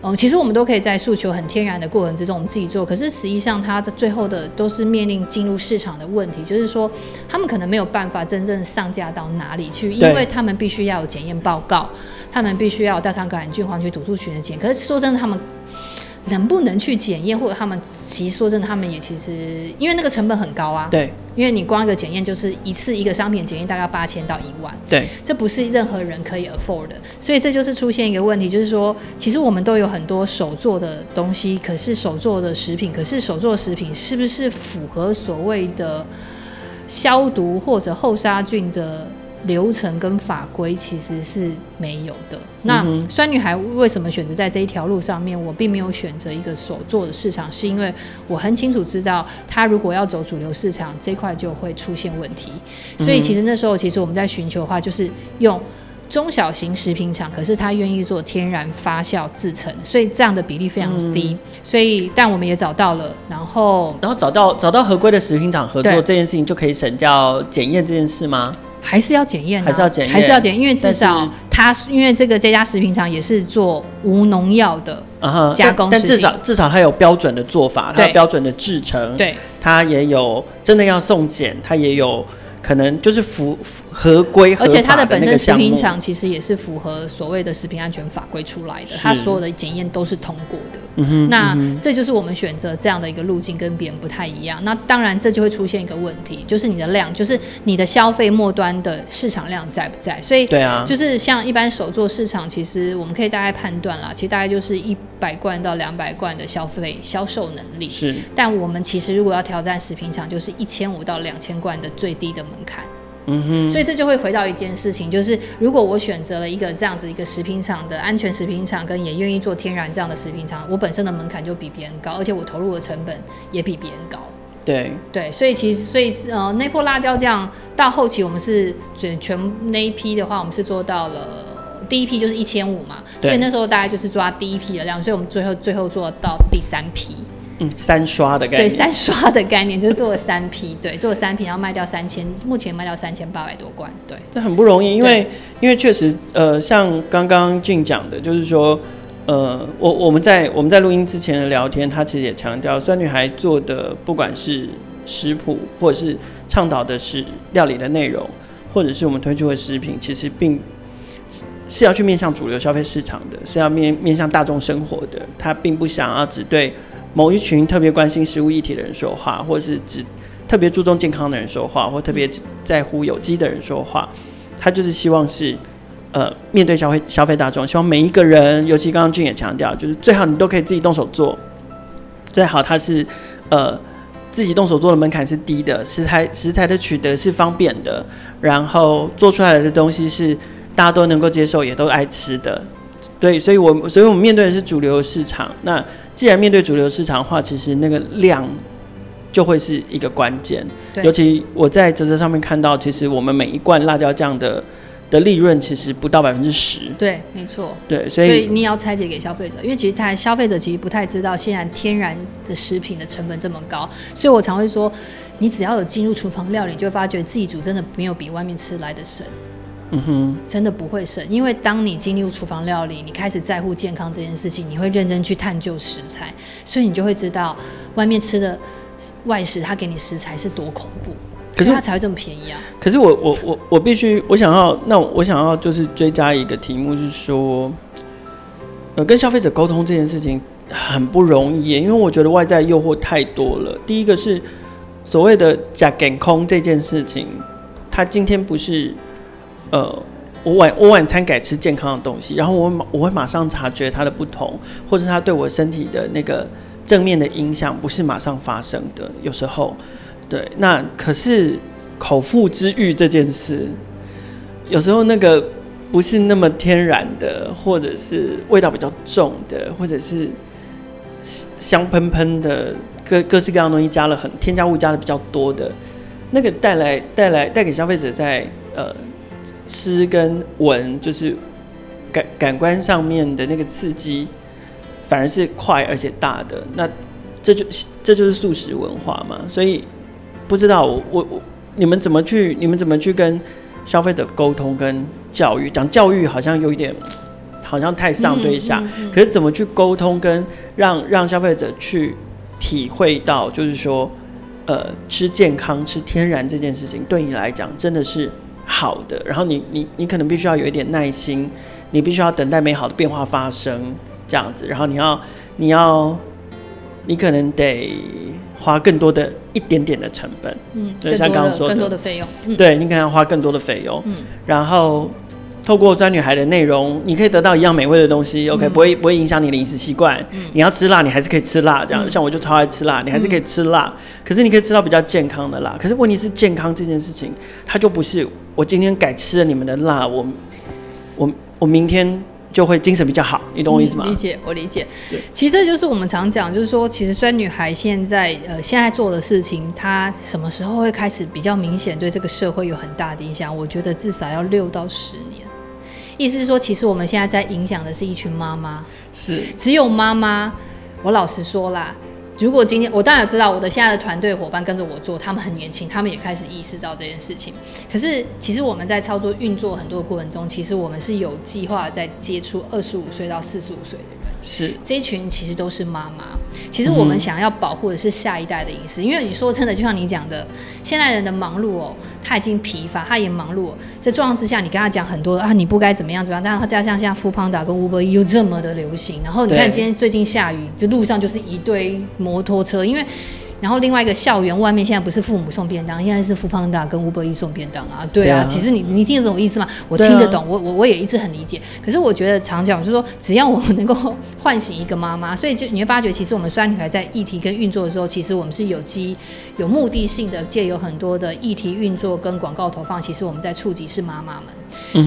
Speaker 2: 嗯，其实我们都可以在诉求很天然的过程之中，我们自己做，可是实际上，它的最后的都是面临进入市场的问题，就是说，他们可能没有办法真正上架到哪里去，因为他们必须要有检验报告，他们必须要有大肠杆菌黄曲毒素群的检验，可是说真的，他们。能不能去检验，或者他们其实说真的，他们也其实因为那个成本很高啊。
Speaker 1: 对，
Speaker 2: 因为你光一个检验就是一次一个商品检验大概八千到一万。
Speaker 1: 对，
Speaker 2: 这不是任何人可以 afford 的，所以这就是出现一个问题，就是说，其实我们都有很多手做的东西，可是手做的食品，可是手做的食品是不是符合所谓的消毒或者后杀菌的？流程跟法规其实是没有的。那酸女孩为什么选择在这一条路上面？我并没有选择一个手做的市场，是因为我很清楚知道，她如果要走主流市场，这块就会出现问题。所以其实那时候，其实我们在寻求的话，就是用中小型食品厂，可是他愿意做天然发酵制成，所以这样的比例非常低。所以，但我们也找到了，然后
Speaker 1: 然后找到找到合规的食品厂合作这件事情，就可以省掉检验这件事吗？
Speaker 2: 还是要检验，
Speaker 1: 还是要检验，
Speaker 2: 还是要检验，因为至少它，因为这个这家食品厂也是做无农药的加工食品，
Speaker 1: 但至少至少它有标准的做法，它有标准的制成，
Speaker 2: 对，
Speaker 1: 它也有真的要送检，它也有。可能就是符合规，
Speaker 2: 而且它的本身食品厂其实也是符合所谓的食品安全法规出来的，它所有的检验都是通过的。嗯哼，那这就是我们选择这样的一个路径，跟别人不太一样。那当然，这就会出现一个问题，就是你的量，就是你的消费末端的市场量在不在？所以，对啊，就是像一般手做市场，其实我们可以大概判断啦，其实大概就是一百罐到两百罐的消费销售能力。是，但我们其实如果要挑战食品厂，就是一千五到两千罐的最低的。门槛，嗯哼，所以这就会回到一件事情，就是如果我选择了一个这样子一个食品厂的安全食品厂，跟也愿意做天然这样的食品厂，我本身的门槛就比别人高，而且我投入的成本也比别人高。
Speaker 1: 对
Speaker 2: 对，所以其实所以呃，那波辣椒酱到后期我们是全全那一批的话，我们是做到了第一批就是一千五嘛，所以那时候大概就是抓第一批的量，所以我们最后最后做到第三批。
Speaker 1: 嗯，三刷的概念。
Speaker 2: 对，三刷的概念就是做了三批，对，做了三批，然后卖掉三千，目前卖掉三千八百多罐，对。
Speaker 1: 这很不容易，因为因为确实，呃，像刚刚俊讲的，就是说，呃，我我们在我们在录音之前的聊天，他其实也强调，酸女孩做的不管是食谱，或者是倡导的是料理的内容，或者是我们推出的食品，其实并是要去面向主流消费市场的，是要面面向大众生活的，他并不想要只对。某一群特别关心食物议题的人说话，或是只特别注重健康的人说话，或特别在乎有机的人说话，他就是希望是呃面对消费消费大众，希望每一个人，尤其刚刚俊也强调，就是最好你都可以自己动手做，最好他是呃自己动手做的门槛是低的，食材食材的取得是方便的，然后做出来的东西是大家都能够接受，也都爱吃的。对，所以我所以我们面对的是主流市场。那既然面对主流市场的话，其实那个量就会是一个关键。尤其我在泽泽上面看到，其实我们每一罐辣椒酱的的利润其实不到百分之十。
Speaker 2: 对，没错。
Speaker 1: 对，所以，所以
Speaker 2: 你要拆解给消费者，因为其实他消费者其实不太知道，现在天然的食品的成本这么高，所以我常会说，你只要有进入厨房料理，就会发觉自己煮真的没有比外面吃来的省。
Speaker 1: 嗯哼，
Speaker 2: 真的不会省，因为当你进入厨房料理，你开始在乎健康这件事情，你会认真去探究食材，所以你就会知道外面吃的外食，他给你食材是多恐怖。可是它才会这么便宜啊！
Speaker 1: 可是我我我我必须，我想要那我想要就是追加一个题目，是说，呃，跟消费者沟通这件事情很不容易，因为我觉得外在诱惑太多了。第一个是所谓的假健空这件事情，他今天不是呃，我晚我晚餐改吃健康的东西，然后我我会马上察觉它的不同，或者它对我身体的那个正面的影响，不是马上发生的，有时候。对，那可是口腹之欲这件事，有时候那个不是那么天然的，或者是味道比较重的，或者是香喷喷的，各各式各样东西加了很添加物加的比较多的，那个带来带来带给消费者在呃吃跟闻，就是感感官上面的那个刺激，反而是快而且大的。那这就这就是素食文化嘛，所以。不知道我我我你们怎么去你们怎么去跟消费者沟通跟教育？讲教育好像有一点好像太上对下，嗯嗯嗯、可是怎么去沟通跟让让消费者去体会到，就是说呃吃健康吃天然这件事情对你来讲真的是好的，然后你你你可能必须要有一点耐心，你必须要等待美好的变化发生这样子，然后你要你要你可能得。花更多的一点点的成本，
Speaker 2: 嗯，就像刚刚说的，更多的费用，嗯、
Speaker 1: 对，你可能要花更多的费用，嗯，然后透过酸女孩的内容，你可以得到一样美味的东西、嗯、，OK，不会不会影响你的饮食习惯，嗯，你要吃辣，你还是可以吃辣，这样，嗯、像我就超爱吃辣，你还是可以吃辣，嗯、可是你可以吃到比较健康的辣，可是问题是健康这件事情，它就不是我今天改吃了你们的辣，我我我明天。就会精神比较好，你懂我意思吗？
Speaker 2: 嗯、理解，我理解。对，其实这就是我们常讲，就是说，其实酸女孩现在呃现在做的事情，她什么时候会开始比较明显对这个社会有很大的影响？我觉得至少要六到十年。意思是说，其实我们现在在影响的是一群妈妈，
Speaker 1: 是
Speaker 2: 只有妈妈。我老实说啦。如果今天我当然知道我的现在的团队伙伴跟着我做，他们很年轻，他们也开始意识到这件事情。可是其实我们在操作运作很多的过程中，其实我们是有计划在接触二十五岁到四十五岁的人。
Speaker 1: 是
Speaker 2: 这一群其实都是妈妈。其实我们想要保护的是下一代的隐私，因为你说真的，就像你讲的，现代人的忙碌哦，他已经疲乏，他也忙碌。在状况之下，你跟他讲很多啊，你不该怎么样怎么样。但是他加上现在腹胖达跟 Uber 又这么的流行，然后你看今天最近下雨，就路上就是一堆摩托车，因为。然后另外一个校园外面现在不是父母送便当，现在是 Foodpanda 跟 Uber Eats 送便当啊。对啊，对啊，其实你你听得懂我意思吗？我听得懂，啊、我我我也一直很理解。可是我觉得长讲就是说，只要我们能够唤醒一个妈妈，所以就你会发觉，其实我们酸女孩在议题跟运作的时候，其实我们是有机、有目的性的，借由很多的议题运作跟广告投放，其实我们在触及是妈妈们。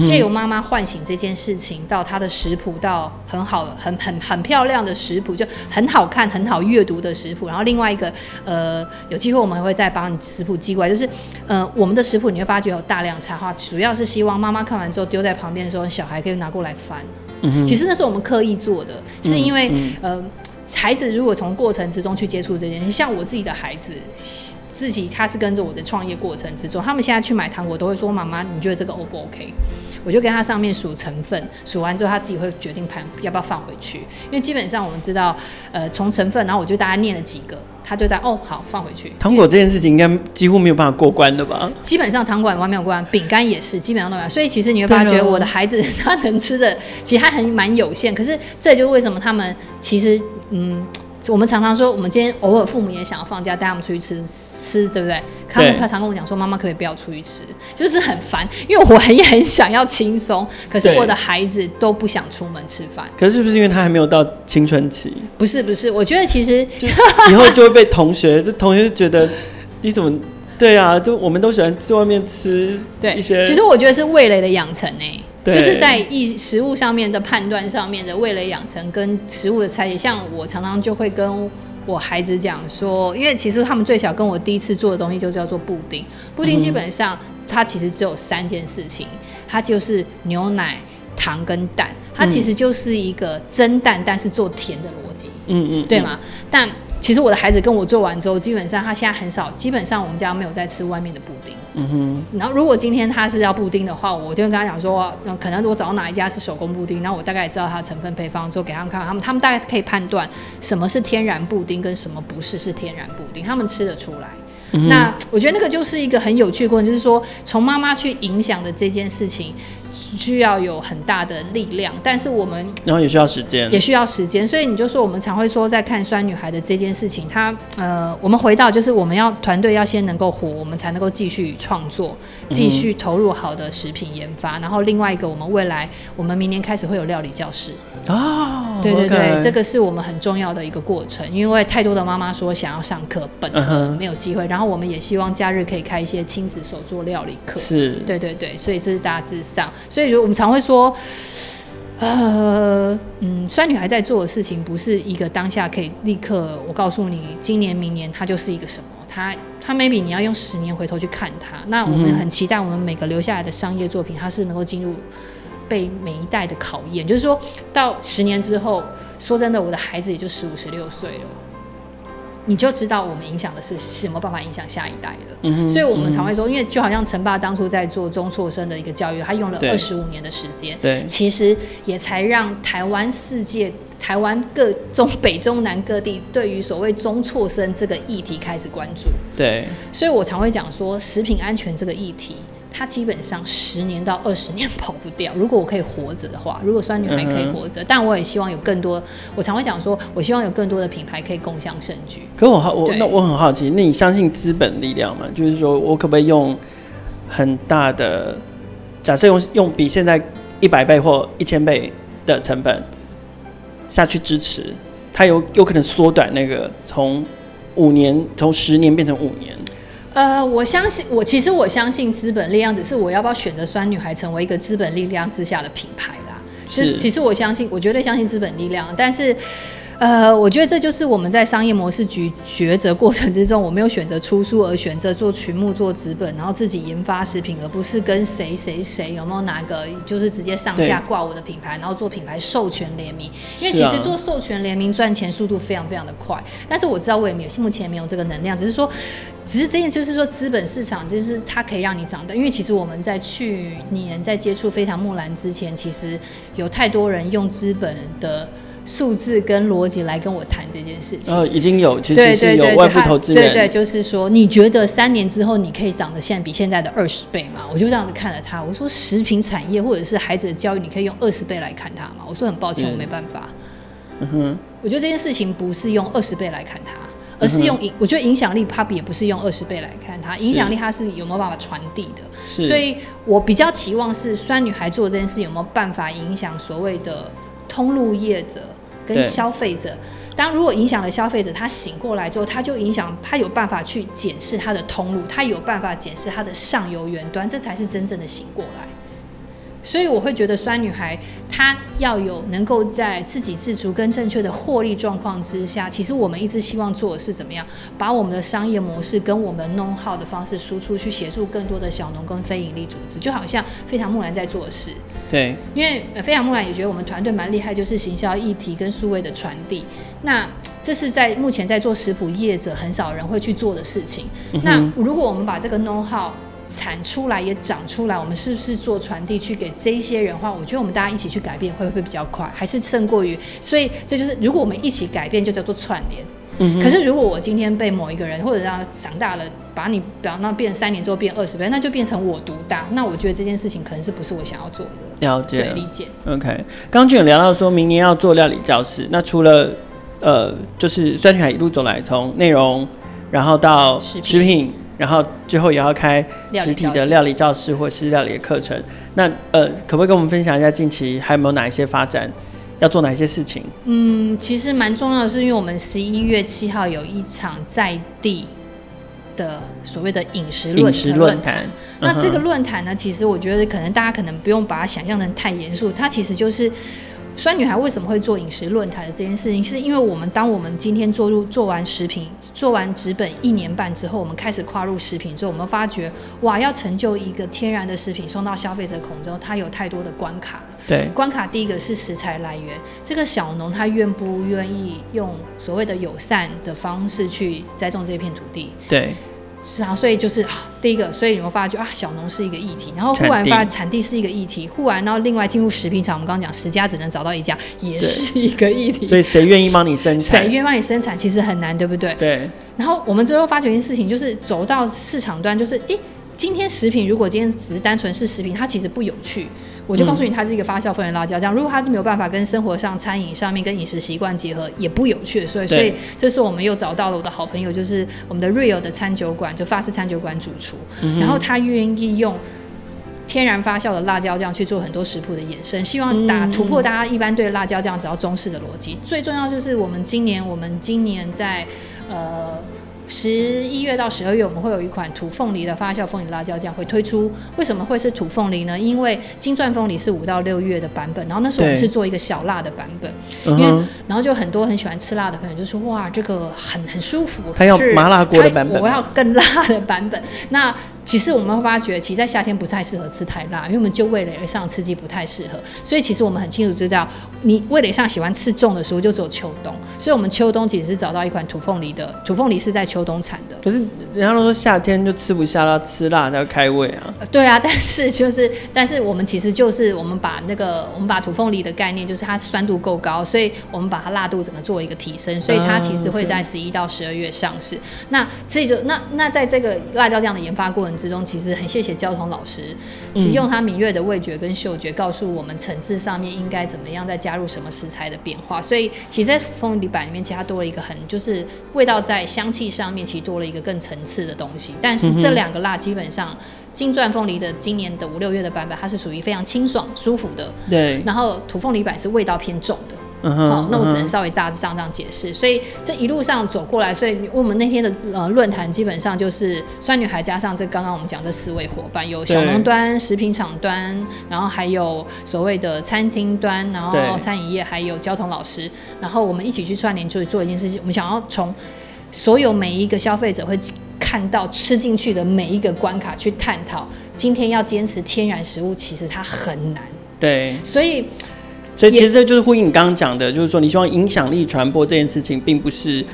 Speaker 2: 借由妈妈唤醒这件事情，到她的食谱，到很好、很很很漂亮的食谱，就很好看、很好阅读的食谱。然后另外一个，呃，有机会我们会再帮你食谱寄过来。就是，呃，我们的食谱你会发觉有大量插画，主要是希望妈妈看完之后丢在旁边的时候，小孩可以拿过来翻。嗯哼。其实那是我们刻意做的，是因为，呃，孩子如果从过程之中去接触这件事，像我自己的孩子。自己他是跟着我的创业过程之中，他们现在去买糖果都会说：“妈妈，你觉得这个 O 不 OK？” 我就跟他上面数成分，数完之后他自己会决定盘要不要放回去。因为基本上我们知道，呃，从成分，然后我就大概念了几个，他就在哦好放回去。
Speaker 1: 糖果这件事情应该几乎没有办法过关的吧？
Speaker 2: 基本上糖果完没有过关，饼干也是基本上都没有。所以其实你会发觉我的孩子 他能吃的其实他很蛮有限。可是这就是为什么他们其实嗯。我们常常说，我们今天偶尔父母也想要放假，带他们出去吃吃，对不对？他们常常跟我讲说，妈妈可不可以不要出去吃？就是很烦，因为我也很想要轻松，可是我的孩子都不想出门吃饭。
Speaker 1: 可是是不是因为他还没有到青春期？
Speaker 2: 不是不是，我觉得其实
Speaker 1: 以后就会被同学，这同学就觉得你怎么对啊？就我们都喜欢在外面吃对一些。
Speaker 2: 其实我觉得是味蕾的养成呢、欸。对。就是在意食物上面的判断上面的味蕾养成跟食物的拆解，像我常常就会跟我孩子讲说，因为其实他们最小跟我第一次做的东西就叫做布丁，布丁基本上它其实只有三件事情，它就是牛奶、糖跟蛋，它其实就是一个蒸蛋，但是做甜的逻辑，
Speaker 1: 嗯嗯，
Speaker 2: 对吗？但其实我的孩子跟我做完之后，基本上他现在很少，基本上我们家没有在吃外面的布丁。
Speaker 1: 嗯哼。
Speaker 2: 然后如果今天他是要布丁的话，我就会跟他讲说，那可能我找到哪一家是手工布丁，然后我大概也知道它的成分配方，之后给他们看，他们他们大概可以判断什么是天然布丁跟什么不是是天然布丁，他们吃得出来。嗯、那我觉得那个就是一个很有趣的过程，就是说从妈妈去影响的这件事情。需要有很大的力量，但是我们
Speaker 1: 然后也需要时间，
Speaker 2: 也需要时间。所以你就说，我们常会说，在看酸女孩的这件事情，她呃，我们回到就是我们要团队要先能够活，我们才能够继续创作，继续投入好的食品研发。嗯、然后另外一个，我们未来我们明年开始会有料理教室
Speaker 1: 哦，
Speaker 2: 对对对，okay. 这个是我们很重要的一个过程，因为太多的妈妈说想要上课，本科没有机会、嗯，然后我们也希望假日可以开一些亲子手做料理课，
Speaker 1: 是，
Speaker 2: 对对对，所以这是大致上，所以。所以，我们常会说，呃，嗯，酸女孩在做的事情，不是一个当下可以立刻，我告诉你，今年、明年，它就是一个什么？它，它 maybe 你要用十年回头去看它。那我们很期待，我们每个留下来的商业作品，它是能够进入被每一代的考验。就是说到十年之后，说真的，我的孩子也就十五、十六岁了。你就知道我们影响的是是没有办法影响下一代了，嗯，所以我们常会说，因为就好像陈爸当初在做中辍生的一个教育，他用了二十五年的时间，对，其实也才让台湾世界、台湾各中北中南各地对于所谓中辍生这个议题开始关注，
Speaker 1: 对，
Speaker 2: 所以我常会讲说，食品安全这个议题。他基本上十年到二十年跑不掉。如果我可以活着的话，如果酸女孩可以活着，嗯，但我也希望有更多。我常会讲说，我希望有更多的品牌可以共享盛举。
Speaker 1: 可我好，我那我很好奇，那你相信资本力量吗？就是说我可不可以用很大的，假设用用比现在一百倍或一千倍的成本下去支持，它有有可能缩短那个从五年从十年变成五年。
Speaker 2: 呃，我相信，我其实我相信资本力量，只是我要不要选择酸女孩成为一个资本力量之下的品牌啦。是，其实我相信，我绝对相信资本力量，但是。呃，我觉得这就是我们在商业模式局抉择过程之中，我没有选择出书，而选择做群目、做纸本，然后自己研发食品，而不是跟谁谁谁有没有哪个就是直接上架挂我的品牌，然后做品牌授权联名。因为其实做授权联名赚钱速度非常非常的快，但是我知道我也没有目前没有这个能量，只是说，只是这件就是说资本市场就是它可以让你长大，因为其实我们在去年在接触非常木兰之前，其实有太多人用资本的。数字跟逻辑来跟我谈这件事情，
Speaker 1: 呃，已经有，其实是有外部投资人，
Speaker 2: 对，对对，就是说，你觉得三年之后你可以长得现在比现在的二十倍吗？我就这样子看了他，我说食品产业或者是孩子的教育，你可以用二十倍来看它吗？我说很抱歉，我没办法。嗯哼，我觉得这件事情不是用二十倍来看它，而是用影，我觉得影响力它也不是用二十倍来看它，影响力它是有没有办法传递的。所以我比较期望是酸女孩做这件事有没有办法影响所谓的。通路业者跟消费者，当如果影响了消费者，他醒过来之后，他就影响他有办法去检视他的通路，他有办法检视他的上游源端，这才是真正的醒过来。所以我会觉得酸女孩她要有能够在自给自足跟正确的获利状况之下，其实我们一直希望做的是怎么样，把我们的商业模式跟我们 know-how 的方式输出去，协助更多的小农跟非营利组织，就好像非常木兰在做的事。
Speaker 1: 对，
Speaker 2: 因为非常木兰也觉得我们团队蛮厉害，就是行销议题跟数位的传递。那这是在目前在做食谱业者很少人会去做的事情。嗯、那如果我们把这个 know-how 产出来也长出来，我们是不是做传递去给这些人的话？我觉得我们大家一起去改变会不会比较快？还是胜过于？所以这就是如果我们一起改变，就叫做串联。嗯。可是如果我今天被某一个人或者让他长大了，把你比方那变三年之后变二十倍，那就变成我独大。那我觉得这件事情可能是不是我想要做的？
Speaker 1: 了解，
Speaker 2: 对，理解。
Speaker 1: OK，刚就有聊到说明年要做料理教室，那除了呃，就是酸女孩一路走来，从内容然后到食品。然后最后也要开实体的料理教室或是料理的课程。那呃，可不可以跟我们分享一下近期还有没有哪一些发展，要做哪一些事情？
Speaker 2: 嗯，其实蛮重要的是，因为我们十一月七号有一场在地的所谓的饮食论坛论坛。那这个论坛呢，其实我觉得可能大家可能不用把它想象成太严肃，它其实就是。酸女孩为什么会做饮食论坛的这件事情，是因为我们当我们今天做入做完食品，做完纸本一年半之后，我们开始跨入食品之后，我们发觉哇，要成就一个天然的食品送到消费者口中，它有太多的关卡。
Speaker 1: 对，
Speaker 2: 关卡第一个是食材来源，这个小农他愿不愿意用所谓的友善的方式去栽种这片土地？
Speaker 1: 对。
Speaker 2: 是啊，所以就是第一个，所以你们发觉啊，小农是一个议题，然后忽然发产地是一个议题，忽然然后另外进入食品厂，我们刚刚讲十家只能找到一家，也是一个议题。
Speaker 1: 所以谁愿意帮你生产？
Speaker 2: 谁愿意帮你生产？其实很难，对不对？
Speaker 1: 对。
Speaker 2: 然后我们最后发觉一件事情，就是走到市场端，就是诶，今天食品如果今天只是单纯是食品，它其实不有趣。我就告诉你，它是一个发酵风味辣椒酱。如果它没有办法跟生活上、餐饮上面跟饮食习惯结合，也不有趣。所以，所以这是我们又找到了我的好朋友，就是我们的 Real 的餐酒馆，就法式餐酒馆主厨。嗯、然后他愿意用天然发酵的辣椒酱去做很多食谱的衍生，希望打突破大家一般对辣椒酱只要中式的逻辑。最重要就是我们今年，我们今年在呃。十一月到十二月，我们会有一款土凤梨的发酵凤梨辣椒酱会推出。为什么会是土凤梨呢？因为金钻凤梨是五到六月的版本，然后那时候我们是做一个小辣的版本，因为然后就很多很喜欢吃辣的朋友就说哇，这个很很舒服，
Speaker 1: 还有麻辣锅的版本，
Speaker 2: 我要更辣的版本。那其实我们会发觉，其实在夏天不太适合吃太辣，因为我们就味蕾上刺激不太适合。所以其实我们很清楚知道，你味蕾上喜欢吃重的食物就只有秋冬。所以我们秋冬其实是找到一款土凤梨的，土凤梨是在秋冬产的。
Speaker 1: 可是人家都说夏天就吃不下了，吃辣才要开胃啊。
Speaker 2: 对啊，但是就是，但是我们其实就是我们把那个我们把土凤梨的概念，就是它酸度够高，所以我们把它辣度整个做一个提升，所以它其实会在十一到十二月上市。啊 okay、那这就那那在这个辣椒酱的研发过程之中，其实很谢谢交通老师，其实用他敏锐的味觉跟嗅觉，告诉我们层次上面应该怎么样再加入什么食材的变化。所以其实在凤梨板里面，其实它多了一个很就是味道在香气上面，其实多了一个更层次的东西。但是这两个辣基本上，金钻凤梨的今年的五六月的版本，它是属于非常清爽舒服的。
Speaker 1: 对。
Speaker 2: 然后土凤梨版是味道偏重的。
Speaker 1: 嗯、
Speaker 2: 好，那我只能稍微大致上这样解释。所以这一路上走过来，所以我们那天的呃论坛基本上就是酸女孩加上这刚刚我们讲这四位伙伴，有小农端、食品厂端，然后还有所谓的餐厅端，然后餐饮业，还有交通老师，然后我们一起去串联，就是做一件事情。我们想要从所有每一个消费者会看到吃进去的每一个关卡去探讨，今天要坚持天然食物，其实它很难。
Speaker 1: 对，
Speaker 2: 所以。
Speaker 1: 所以其实这就是呼应你刚刚讲的，就是说你希望影响力传播这件事情，并不是，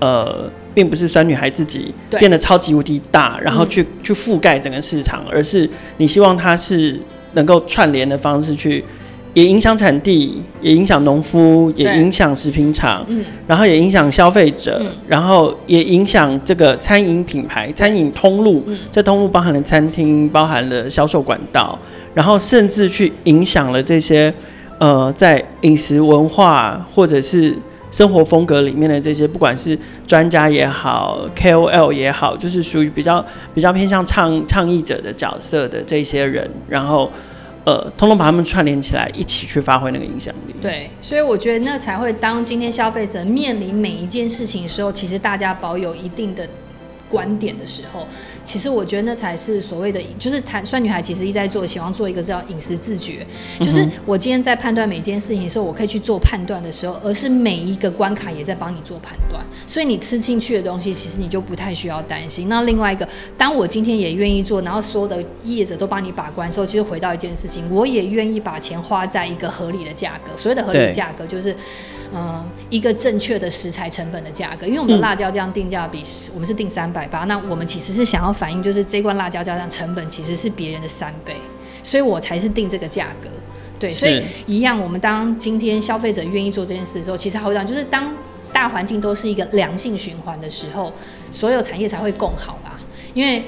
Speaker 1: 呃，并不是酸女孩自己变得超级无敌大，然后去、嗯、去覆盖整个市场，而是你希望它是能够串联的方式去，也影响产地，也影响农夫，也影响食品厂，嗯，然后也影响消费者，嗯、然后也影响这个餐饮品牌、餐饮通路，嗯，这通路包含了餐厅，包含了销售管道，然后甚至去影响了这些。呃，在饮食文化或者是生活风格里面的这些，不管是专家也好，KOL 也好，就是属于比较比较偏向倡倡议者的角色的这些人，然后呃，通通把他们串联起来，一起去发挥那个影响力。
Speaker 2: 对，所以我觉得那才会当今天消费者面临每一件事情的时候，其实大家保有一定的。观点的时候，其实我觉得那才是所谓的，就是谈酸女孩其实一直在做，希望做一个叫饮食自觉，就是我今天在判断每件事情的时候，我可以去做判断的时候，而是每一个关卡也在帮你做判断，所以你吃进去的东西，其实你就不太需要担心。那另外一个，当我今天也愿意做，然后所有的业者都帮你把关的时候，其实回到一件事情，我也愿意把钱花在一个合理的价格。所谓的合理的价格，就是嗯，一个正确的食材成本的价格。因为我们的辣椒酱定价比我们是定三百八。那我们其实是想要反映，就是这罐辣椒酱酱成本其实是别人的三倍，所以我才是定这个价格。对，所以一样，我们当今天消费者愿意做这件事的时候，其实好讲，就是当大环境都是一个良性循环的时候，所有产业才会更好啦。因为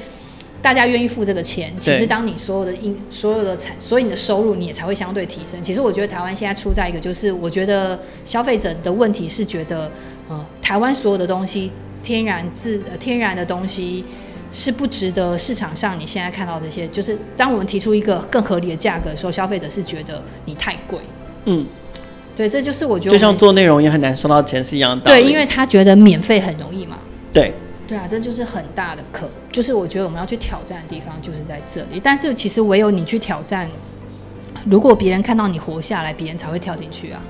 Speaker 2: 大家愿意付这个钱，其实当你所有的应所有的产，所以你的收入你也才会相对提升。其实我觉得台湾现在出在一个，就是我觉得消费者的问题是觉得，嗯，台湾所有的东西。天然自呃天然的东西是不值得市场上你现在看到这些，就是当我们提出一个更合理的价格的时候，消费者是觉得你太贵。嗯，对，这就是我觉得我就
Speaker 1: 像做内容也很难收到钱是一样的。
Speaker 2: 对，因为他觉得免费很容易嘛。
Speaker 1: 对，
Speaker 2: 对啊，这就是很大的课，就是我觉得我们要去挑战的地方就是在这里。但是其实唯有你去挑战，如果别人看到你活下来，别人才会跳进去啊。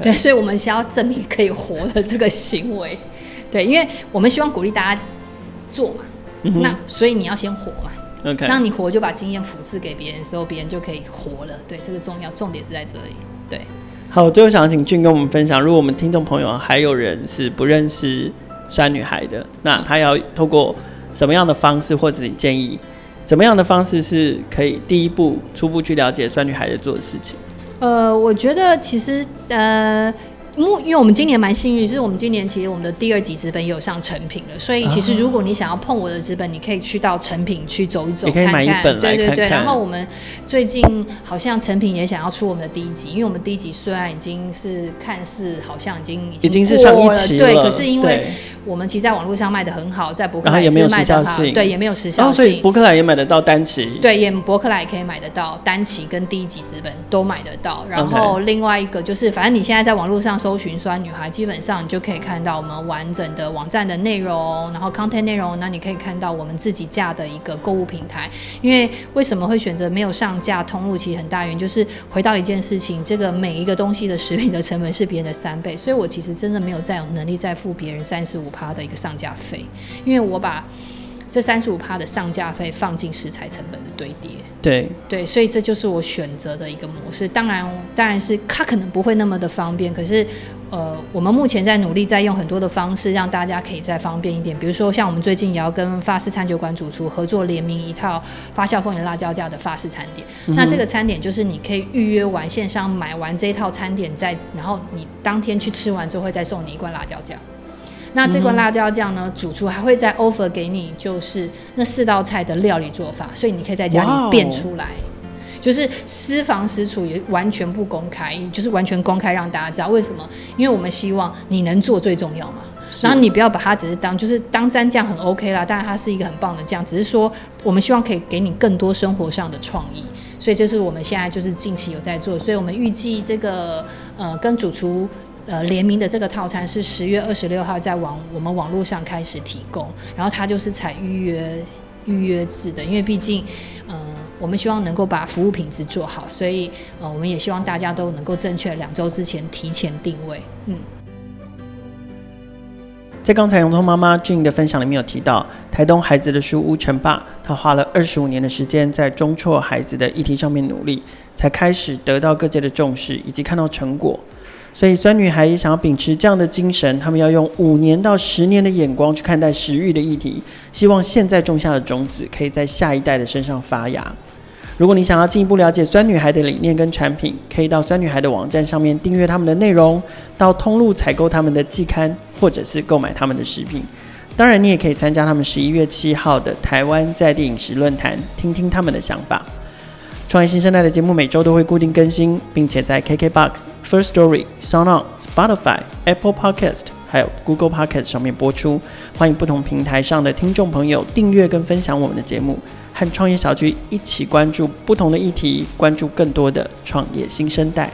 Speaker 2: 对，所以我们想要证明可以活的这个行为，对，因为我们希望鼓励大家做嘛。嗯、那所以你要先活嘛。
Speaker 1: OK，
Speaker 2: 当你活就把经验复制给别人的时候，别人就可以活了。对，这个重要，重点是在这里。对，
Speaker 1: 好，最后想请俊跟我们分享，如果我们听众朋友还有人是不认识酸女孩的，那他要透过什么样的方式，或者你建议怎么样的方式是可以第一步初步去了解酸女孩在做的事情？
Speaker 2: 呃，我觉得其实呃。因因为我们今年蛮幸运，就是我们今年其实我们的第二级资本也有上成品了，所以其实如果你想要碰我的资本，你可以去到成品去走一走，
Speaker 1: 看一看看。
Speaker 2: 对对对。然后我们最近好像成品也想要出我们的第一集，因为我们第一集虽然已经是看似好像已经已经过了，了对，可是因为我们其实在网络上卖的很好，在博客来也是卖的好，对，也没有时效性。
Speaker 1: 所以博客来也买得到单期，
Speaker 2: 对，也博客来也可以买得到单期跟第一集资本都买得到。然后另外一个就是，反正你现在在网络上搜寻酸女孩，基本上你就可以看到我们完整的网站的内容，然后 content 内容，那你可以看到我们自己架的一个购物平台。因为为什么会选择没有上架通路？其实很大原因就是回到一件事情，这个每一个东西的食品的成本是别人的三倍，所以我其实真的没有再有能力再付别人三十五趴的一个上架费，因为我把。这三十五趴的上架费放进食材成本的堆叠，
Speaker 1: 对
Speaker 2: 对，所以这就是我选择的一个模式。当然，当然是它可能不会那么的方便，可是，呃，我们目前在努力，在用很多的方式让大家可以再方便一点。比如说，像我们最近也要跟法式餐酒馆主厨合作联名一套发酵凤眼辣椒酱的法式餐点。嗯、那这个餐点就是你可以预约完线上买完这一套餐点，再然后你当天去吃完之后会再送你一罐辣椒酱。那这罐辣椒酱呢？主厨还会再 offer 给你，就是那四道菜的料理做法，所以你可以在家里变出来。就是私房私厨也完全不公开，就是完全公开让大家知道为什么？因为我们希望你能做最重要嘛。然后你不要把它只是当就是当蘸酱很 OK 啦，当然它是一个很棒的酱，只是说我们希望可以给你更多生活上的创意。所以这是我们现在就是近期有在做，所以我们预计这个呃跟主厨。呃，联名的这个套餐是十月二十六号在网我们网络上开始提供，然后它就是采预约预约制的，因为毕竟，嗯、呃，我们希望能够把服务品质做好，所以呃，我们也希望大家都能够正确两周之前提前定位。嗯，
Speaker 1: 在刚才洋葱妈妈 j 的分享里面有提到，台东孩子的书屋陈爸，他花了二十五年的时间在中辍孩子的议题上面努力，才开始得到各界的重视以及看到成果。所以，酸女孩也想要秉持这样的精神，他们要用五年到十年的眼光去看待食育的议题，希望现在种下的种子可以在下一代的身上发芽。如果你想要进一步了解酸女孩的理念跟产品，可以到酸女孩的网站上面订阅他们的内容，到通路采购他们的季刊，或者是购买他们的食品。当然，你也可以参加他们十一月七号的台湾在地饮食论坛，听听他们的想法。创业新生代的节目每周都会固定更新，并且在 KKBOX、First Story、SoundOn、Spotify、Apple Podcast 还有 Google Podcast 上面播出。欢迎不同平台上的听众朋友订阅跟分享我们的节目，和创业小聚一起关注不同的议题，关注更多的创业新生代。